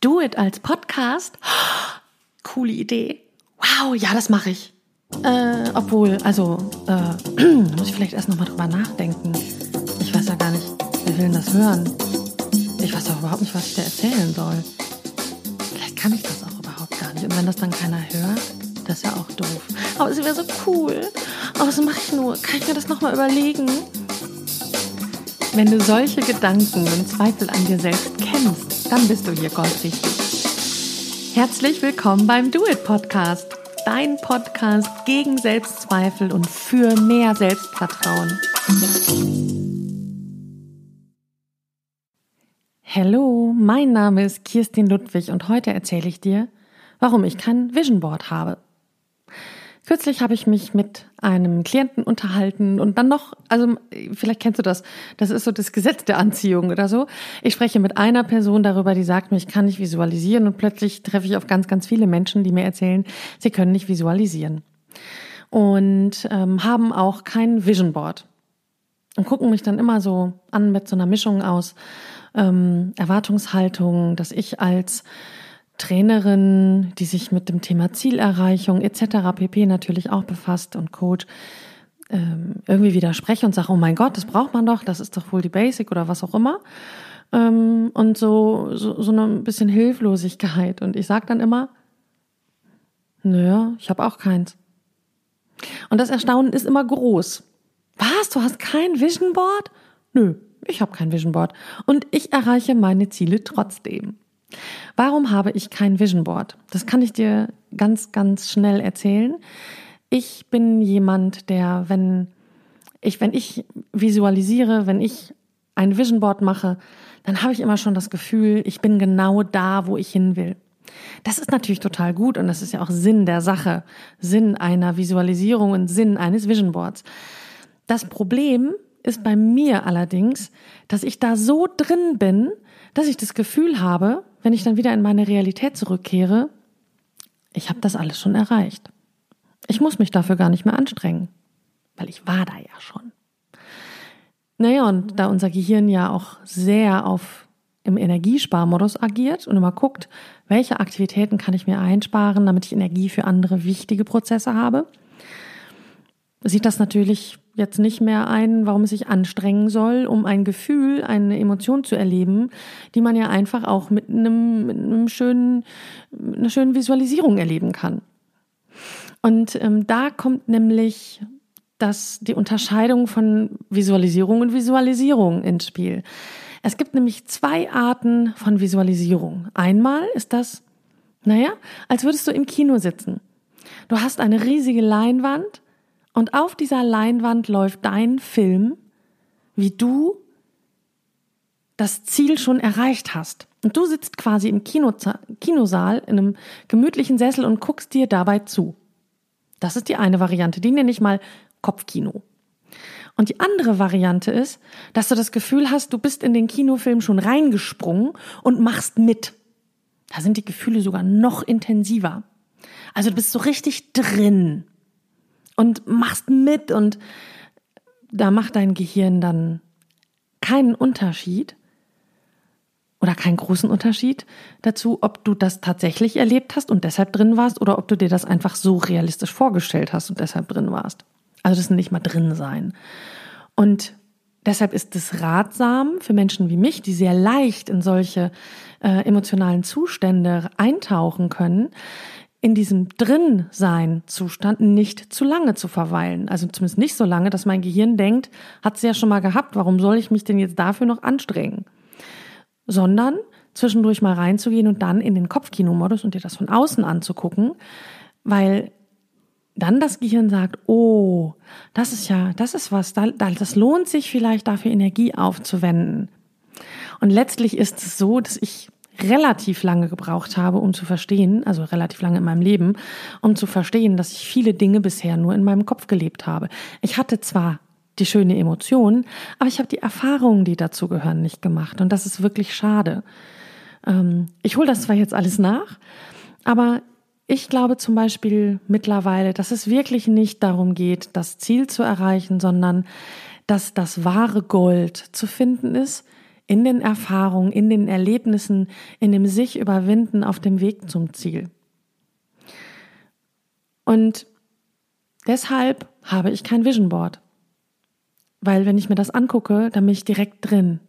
Do It als Podcast? Coole Idee. Wow, ja, das mache ich. Äh, obwohl, also, äh, muss ich vielleicht erst nochmal drüber nachdenken. Ich weiß ja gar nicht, wer will das hören? Ich weiß auch überhaupt nicht, was ich dir erzählen soll. Vielleicht kann ich das auch überhaupt gar nicht. Und wenn das dann keiner hört, das ist ja auch doof. Aber es wäre so cool. Aber was mache ich nur? Kann ich mir das nochmal überlegen? Wenn du solche Gedanken und Zweifel an dir selbst kennst, dann bist du hier goldrichtig. Herzlich willkommen beim Do It Podcast, dein Podcast gegen Selbstzweifel und für mehr Selbstvertrauen. Hallo, mein Name ist Kirstin Ludwig und heute erzähle ich dir, warum ich kein Vision Board habe. Kürzlich habe ich mich mit einem Klienten unterhalten und dann noch, also vielleicht kennst du das, das ist so das Gesetz der Anziehung oder so. Ich spreche mit einer Person darüber, die sagt mir, ich kann nicht visualisieren und plötzlich treffe ich auf ganz, ganz viele Menschen, die mir erzählen, sie können nicht visualisieren und ähm, haben auch kein Vision Board und gucken mich dann immer so an mit so einer Mischung aus ähm, Erwartungshaltung, dass ich als Trainerin, die sich mit dem Thema Zielerreichung etc. pp. natürlich auch befasst und Coach, ähm, irgendwie widerspreche und sage, oh mein Gott, das braucht man doch, das ist doch wohl die Basic oder was auch immer. Ähm, und so, so, so ein bisschen Hilflosigkeit. Und ich sage dann immer, naja, ich habe auch keins. Und das Erstaunen ist immer groß. Was? Du hast kein Vision Board? Nö, ich habe kein Vision Board. Und ich erreiche meine Ziele trotzdem. Warum habe ich kein Vision Board? Das kann ich dir ganz, ganz schnell erzählen. Ich bin jemand, der, wenn ich, wenn ich visualisiere, wenn ich ein Vision Board mache, dann habe ich immer schon das Gefühl, ich bin genau da, wo ich hin will. Das ist natürlich total gut und das ist ja auch Sinn der Sache, Sinn einer Visualisierung und Sinn eines Vision Boards. Das Problem ist bei mir allerdings, dass ich da so drin bin, dass ich das Gefühl habe, wenn ich dann wieder in meine Realität zurückkehre, ich habe das alles schon erreicht. Ich muss mich dafür gar nicht mehr anstrengen, weil ich war da ja schon. Naja, und da unser Gehirn ja auch sehr auf im Energiesparmodus agiert und immer guckt, welche Aktivitäten kann ich mir einsparen, damit ich Energie für andere wichtige Prozesse habe, sieht das natürlich jetzt nicht mehr ein, warum es sich anstrengen soll, um ein Gefühl, eine Emotion zu erleben, die man ja einfach auch mit einem, mit einem schönen, einer schönen Visualisierung erleben kann. Und ähm, da kommt nämlich das, die Unterscheidung von Visualisierung und Visualisierung ins Spiel. Es gibt nämlich zwei Arten von Visualisierung. Einmal ist das, naja, als würdest du im Kino sitzen. Du hast eine riesige Leinwand und auf dieser Leinwand läuft dein Film, wie du das Ziel schon erreicht hast. Und du sitzt quasi im Kino, Kinosaal in einem gemütlichen Sessel und guckst dir dabei zu. Das ist die eine Variante, die nenne ich mal Kopfkino. Und die andere Variante ist, dass du das Gefühl hast, du bist in den Kinofilm schon reingesprungen und machst mit. Da sind die Gefühle sogar noch intensiver. Also du bist so richtig drin und machst mit und da macht dein Gehirn dann keinen Unterschied oder keinen großen Unterschied dazu, ob du das tatsächlich erlebt hast und deshalb drin warst oder ob du dir das einfach so realistisch vorgestellt hast und deshalb drin warst. Also das ist nicht mal drin sein. Und deshalb ist es ratsam für Menschen wie mich, die sehr leicht in solche äh, emotionalen Zustände eintauchen können, in diesem Drin-Sein-Zustand nicht zu lange zu verweilen. Also zumindest nicht so lange, dass mein Gehirn denkt, hat es ja schon mal gehabt, warum soll ich mich denn jetzt dafür noch anstrengen? Sondern zwischendurch mal reinzugehen und dann in den Kopfkinomodus und dir das von außen anzugucken, weil dann das Gehirn sagt, oh, das ist ja, das ist was, das lohnt sich vielleicht dafür Energie aufzuwenden. Und letztlich ist es so, dass ich relativ lange gebraucht habe, um zu verstehen, also relativ lange in meinem Leben, um zu verstehen, dass ich viele Dinge bisher nur in meinem Kopf gelebt habe. Ich hatte zwar die schöne Emotion, aber ich habe die Erfahrungen, die dazu gehören, nicht gemacht. Und das ist wirklich schade. Ähm, ich hole das zwar jetzt alles nach, aber ich glaube zum Beispiel mittlerweile, dass es wirklich nicht darum geht, das Ziel zu erreichen, sondern dass das wahre Gold zu finden ist in den Erfahrungen, in den Erlebnissen, in dem sich überwinden auf dem Weg zum Ziel. Und deshalb habe ich kein Vision Board. Weil wenn ich mir das angucke, dann bin ich direkt drin.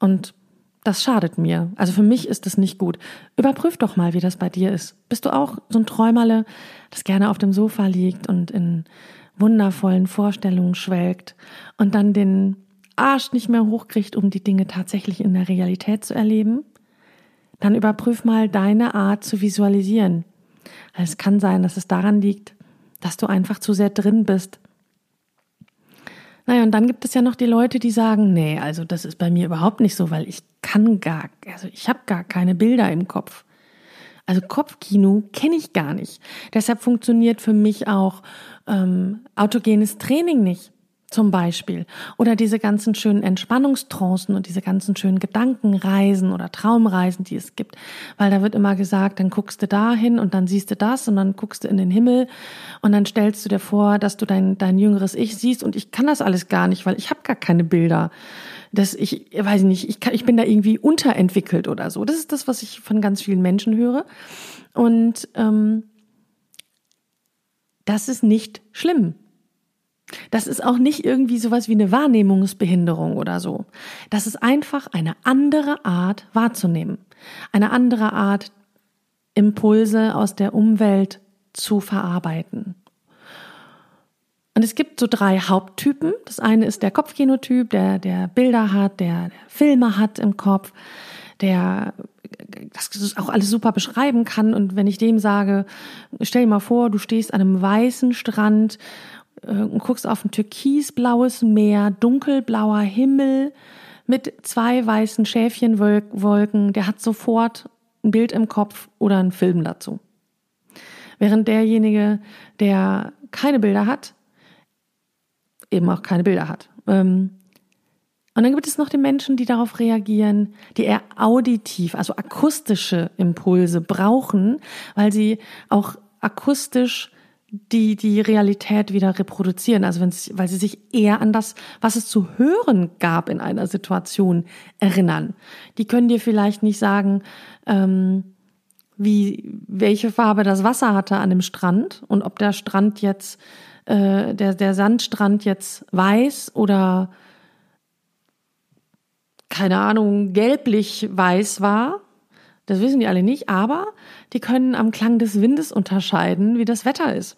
Und das schadet mir. Also für mich ist das nicht gut. Überprüf doch mal, wie das bei dir ist. Bist du auch so ein Träumerle, das gerne auf dem Sofa liegt und in wundervollen Vorstellungen schwelgt und dann den Arsch nicht mehr hochkriegt, um die Dinge tatsächlich in der Realität zu erleben? Dann überprüf mal deine Art zu visualisieren. Es kann sein, dass es daran liegt, dass du einfach zu sehr drin bist naja, und dann gibt es ja noch die Leute, die sagen, nee, also das ist bei mir überhaupt nicht so, weil ich kann gar, also ich habe gar keine Bilder im Kopf. Also Kopfkino kenne ich gar nicht. Deshalb funktioniert für mich auch ähm, autogenes Training nicht zum Beispiel. Oder diese ganzen schönen Entspannungstrancen und diese ganzen schönen Gedankenreisen oder Traumreisen, die es gibt. Weil da wird immer gesagt, dann guckst du da hin und dann siehst du das und dann guckst du in den Himmel und dann stellst du dir vor, dass du dein, dein jüngeres Ich siehst und ich kann das alles gar nicht, weil ich habe gar keine Bilder. Das, ich weiß nicht, ich, kann, ich bin da irgendwie unterentwickelt oder so. Das ist das, was ich von ganz vielen Menschen höre. Und ähm, das ist nicht schlimm. Das ist auch nicht irgendwie sowas wie eine Wahrnehmungsbehinderung oder so. Das ist einfach eine andere Art wahrzunehmen. Eine andere Art, Impulse aus der Umwelt zu verarbeiten. Und es gibt so drei Haupttypen. Das eine ist der Kopfkinotyp, der, der Bilder hat, der, der Filme hat im Kopf, der das auch alles super beschreiben kann. Und wenn ich dem sage, stell dir mal vor, du stehst an einem weißen Strand und guckst auf ein türkisblaues Meer, dunkelblauer Himmel mit zwei weißen Schäfchenwolken, der hat sofort ein Bild im Kopf oder einen Film dazu. Während derjenige, der keine Bilder hat, eben auch keine Bilder hat. Ähm, und dann gibt es noch die Menschen, die darauf reagieren, die eher auditiv, also akustische Impulse brauchen, weil sie auch akustisch die die Realität wieder reproduzieren, also wenn sie, weil sie sich eher an das, was es zu hören gab in einer Situation, erinnern. Die können dir vielleicht nicht sagen, ähm, wie welche Farbe das Wasser hatte an dem Strand und ob der Strand jetzt äh, der der Sandstrand jetzt weiß oder keine Ahnung gelblich weiß war. Das wissen die alle nicht, aber die können am Klang des Windes unterscheiden, wie das Wetter ist.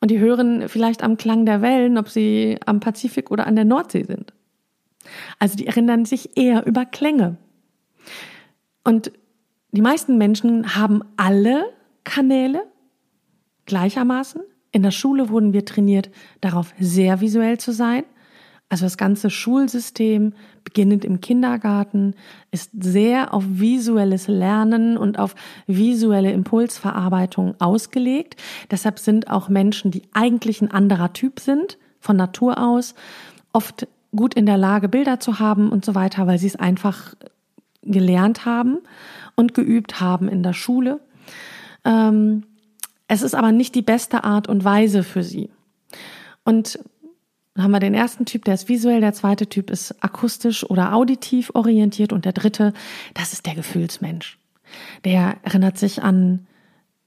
Und die hören vielleicht am Klang der Wellen, ob sie am Pazifik oder an der Nordsee sind. Also die erinnern sich eher über Klänge. Und die meisten Menschen haben alle Kanäle gleichermaßen. In der Schule wurden wir trainiert, darauf sehr visuell zu sein. Also das ganze Schulsystem, beginnend im Kindergarten, ist sehr auf visuelles Lernen und auf visuelle Impulsverarbeitung ausgelegt. Deshalb sind auch Menschen, die eigentlich ein anderer Typ sind, von Natur aus, oft gut in der Lage, Bilder zu haben und so weiter, weil sie es einfach gelernt haben und geübt haben in der Schule. Ähm, es ist aber nicht die beste Art und Weise für sie. Und dann haben wir den ersten Typ, der ist visuell, der zweite Typ ist akustisch oder auditiv orientiert und der dritte, das ist der Gefühlsmensch. Der erinnert sich an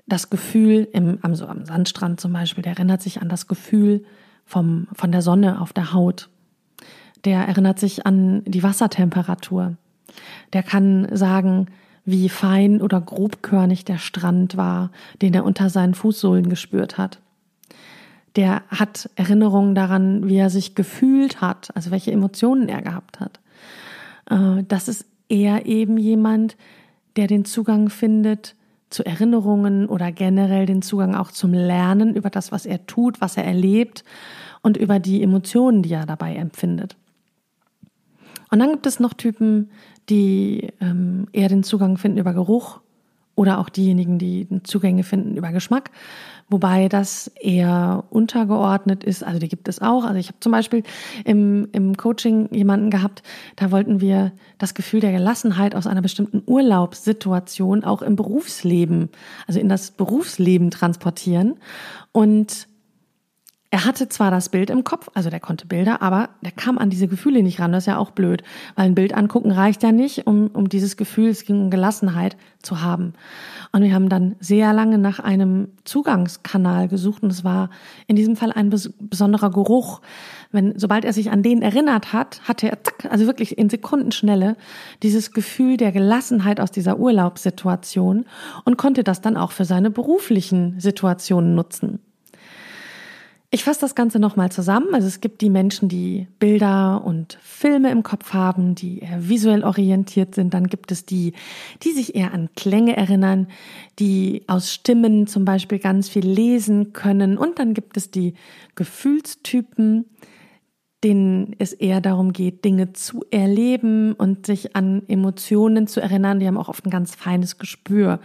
das Gefühl im, also am Sandstrand zum Beispiel, der erinnert sich an das Gefühl vom, von der Sonne auf der Haut. Der erinnert sich an die Wassertemperatur. Der kann sagen, wie fein oder grobkörnig der Strand war, den er unter seinen Fußsohlen gespürt hat der hat Erinnerungen daran, wie er sich gefühlt hat, also welche Emotionen er gehabt hat. Äh, das ist eher eben jemand, der den Zugang findet zu Erinnerungen oder generell den Zugang auch zum Lernen über das, was er tut, was er erlebt und über die Emotionen, die er dabei empfindet. Und dann gibt es noch Typen, die ähm, eher den Zugang finden über Geruch oder auch diejenigen, die Zugänge finden über Geschmack, wobei das eher untergeordnet ist. Also die gibt es auch. Also ich habe zum Beispiel im, im Coaching jemanden gehabt, da wollten wir das Gefühl der Gelassenheit aus einer bestimmten Urlaubssituation auch im Berufsleben, also in das Berufsleben transportieren. Und Er hatte zwar das Bild im Kopf, also der konnte Bilder, aber der kam an diese Gefühle nicht ran. Das ist ja auch blöd, weil ein Bild angucken reicht ja nicht, um, um dieses Gefühl, es ging um Gelassenheit zu haben. Und wir haben dann sehr lange nach einem Zugangskanal gesucht und es war in diesem Fall ein bes besonderer Geruch. Wenn, sobald er sich an den erinnert hat, hatte er, zack, also wirklich in Sekundenschnelle, dieses Gefühl der Gelassenheit aus dieser Urlaubssituation und konnte das dann auch für seine beruflichen Situationen nutzen. Ich fasse das Ganze nochmal zusammen. Also es gibt die Menschen, die Bilder und Filme im Kopf haben, die eher visuell orientiert sind. Dann gibt es die, die sich eher an Klänge erinnern, die aus Stimmen zum Beispiel ganz viel lesen können. Und dann gibt es die Gefühlstypen, denen es eher darum geht, Dinge zu erleben und sich an Emotionen zu erinnern. Die haben auch oft ein ganz feines Gespür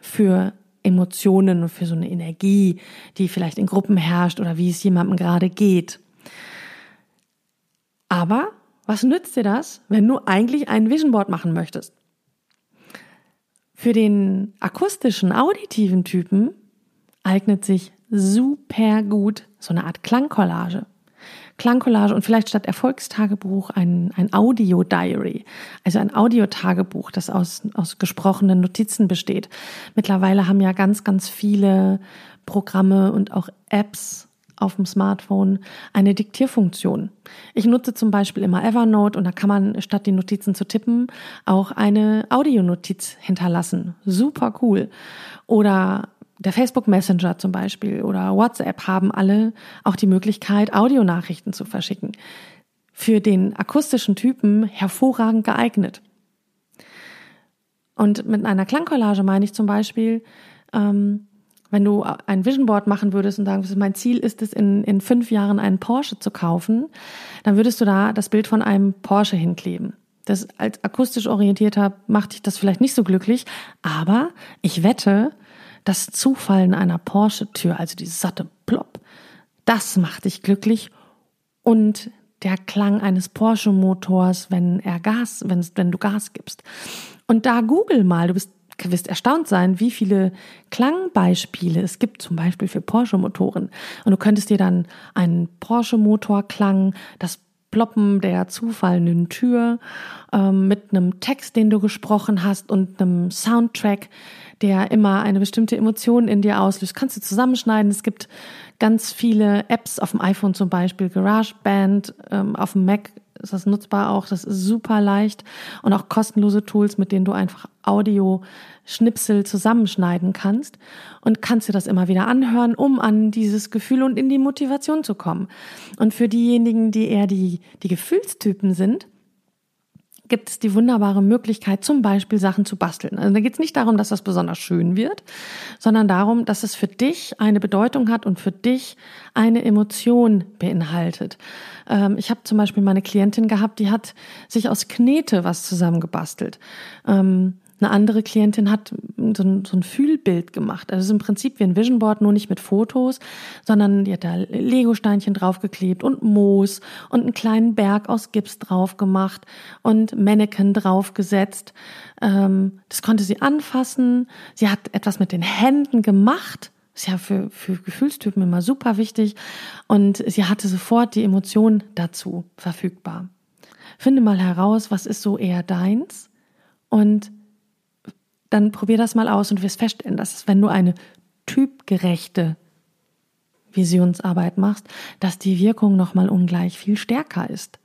für Emotionen und für so eine Energie, die vielleicht in Gruppen herrscht oder wie es jemandem gerade geht. Aber was nützt dir das, wenn du eigentlich ein Vision Board machen möchtest? Für den akustischen, auditiven Typen eignet sich super gut so eine Art Klangcollage. Klangcollage und vielleicht statt Erfolgstagebuch ein, ein Audio-Diary, also ein Audiotagebuch, das aus, aus gesprochenen Notizen besteht. Mittlerweile haben ja ganz, ganz viele Programme und auch Apps auf dem Smartphone eine Diktierfunktion. Ich nutze zum Beispiel immer Evernote und da kann man statt die Notizen zu tippen auch eine Audionotiz hinterlassen. Super cool. Oder der Facebook Messenger zum Beispiel oder WhatsApp haben alle auch die Möglichkeit, Audionachrichten zu verschicken. Für den akustischen Typen hervorragend geeignet. Und mit einer Klangcollage meine ich zum Beispiel, ähm, wenn du ein Vision Board machen würdest und sagen würdest, mein Ziel ist es, in, in fünf Jahren einen Porsche zu kaufen, dann würdest du da das Bild von einem Porsche hinkleben. Das als akustisch orientierter macht dich das vielleicht nicht so glücklich, aber ich wette, das Zufallen einer Porsche-Tür, also die satte Plopp, das macht dich glücklich und der Klang eines Porsche-Motors, wenn er Gas, wenn, wenn du Gas gibst. Und da google mal, du bist, wirst erstaunt sein, wie viele Klangbeispiele es gibt, zum Beispiel für Porsche-Motoren. Und du könntest dir dann einen Porsche-Motor-Klang, das Ploppen der zufallenden Tür ähm, mit einem Text, den du gesprochen hast und einem Soundtrack, der immer eine bestimmte Emotion in dir auslöst. Kannst du zusammenschneiden. Es gibt ganz viele Apps auf dem iPhone zum Beispiel, GarageBand, ähm, auf dem Mac ist das nutzbar auch. Das ist super leicht und auch kostenlose Tools, mit denen du einfach Audio-Schnipsel zusammenschneiden kannst und kannst dir das immer wieder anhören, um an dieses Gefühl und in die Motivation zu kommen. Und für diejenigen, die eher die, die Gefühlstypen sind, gibt es die wunderbare Möglichkeit, zum Beispiel Sachen zu basteln. Also da geht es nicht darum, dass das besonders schön wird, sondern darum, dass es für dich eine Bedeutung hat und für dich eine Emotion beinhaltet. Ähm, ich habe zum Beispiel meine Klientin gehabt, die hat sich aus Knete was zusammengebastelt. Ähm, eine andere Klientin hat so ein, so ein Fühlbild gemacht. Also es ist im Prinzip wie ein Vision Board, nur nicht mit Fotos, sondern die hat da Lego-Steinchen draufgeklebt und Moos und einen kleinen Berg aus Gips drauf gemacht und Mannequin draufgesetzt. Ähm, das konnte sie anfassen. Sie hat etwas mit den Händen gemacht. ist ja für, für Gefühlstypen immer super wichtig. Und sie hatte sofort die Emotion dazu verfügbar. Finde mal heraus, was ist so eher deins und dann probier das mal aus und wirst feststellen, dass wenn du eine typgerechte Visionsarbeit machst, dass die Wirkung nochmal ungleich viel stärker ist.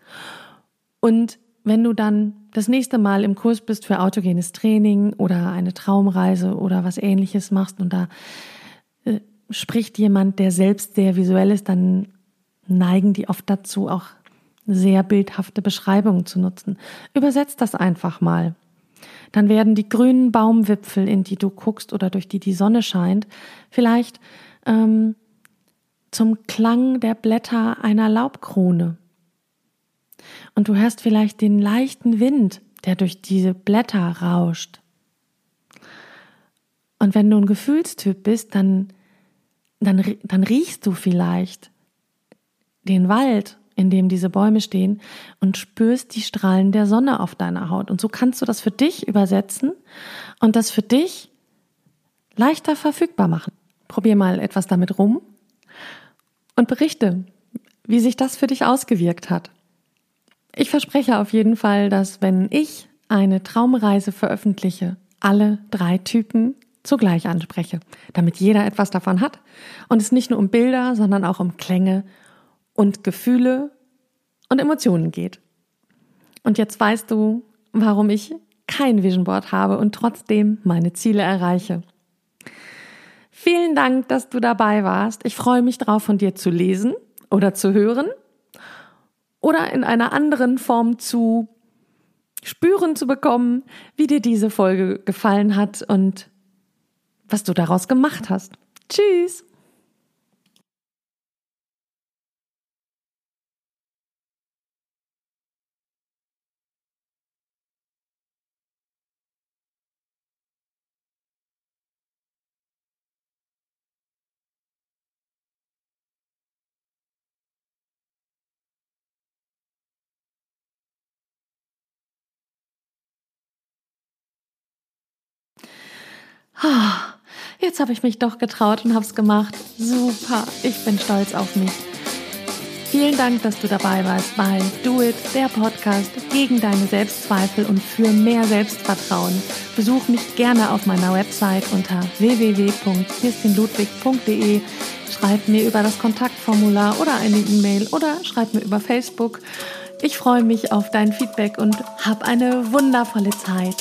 Und wenn du dann das nächste Mal im Kurs bist für autogenes Training oder eine Traumreise oder was ähnliches machst und da äh, spricht jemand, der selbst sehr visuell ist, dann neigen die oft dazu, auch sehr bildhafte Beschreibungen zu nutzen. Übersetzt das einfach mal dann werden die grünen Baumwipfel, in die du guckst oder durch die die Sonne scheint, vielleicht ähm, zum Klang der Blätter einer Laubkrone. Und du hörst vielleicht den leichten Wind, der durch diese Blätter rauscht. Und wenn du ein Gefühlstyp bist, dann, dann, dann riechst du vielleicht den Wald in dem diese Bäume stehen und spürst die Strahlen der Sonne auf deiner Haut. Und so kannst du das für dich übersetzen und das für dich leichter verfügbar machen. Probier mal etwas damit rum und berichte, wie sich das für dich ausgewirkt hat. Ich verspreche auf jeden Fall, dass wenn ich eine Traumreise veröffentliche, alle drei Typen zugleich anspreche, damit jeder etwas davon hat und es nicht nur um Bilder, sondern auch um Klänge und Gefühle und Emotionen geht. Und jetzt weißt du, warum ich kein Vision Board habe und trotzdem meine Ziele erreiche. Vielen Dank, dass du dabei warst. Ich freue mich drauf, von dir zu lesen oder zu hören oder in einer anderen Form zu spüren zu bekommen, wie dir diese Folge gefallen hat und was du daraus gemacht hast. Tschüss! Jetzt habe ich mich doch getraut und habe es gemacht. Super, ich bin stolz auf mich. Vielen Dank, dass du dabei warst bei Do It, der Podcast gegen deine Selbstzweifel und für mehr Selbstvertrauen. Besuch mich gerne auf meiner Website unter www.kirstinludwig.de. Schreib mir über das Kontaktformular oder eine E-Mail oder schreib mir über Facebook. Ich freue mich auf dein Feedback und hab eine wundervolle Zeit.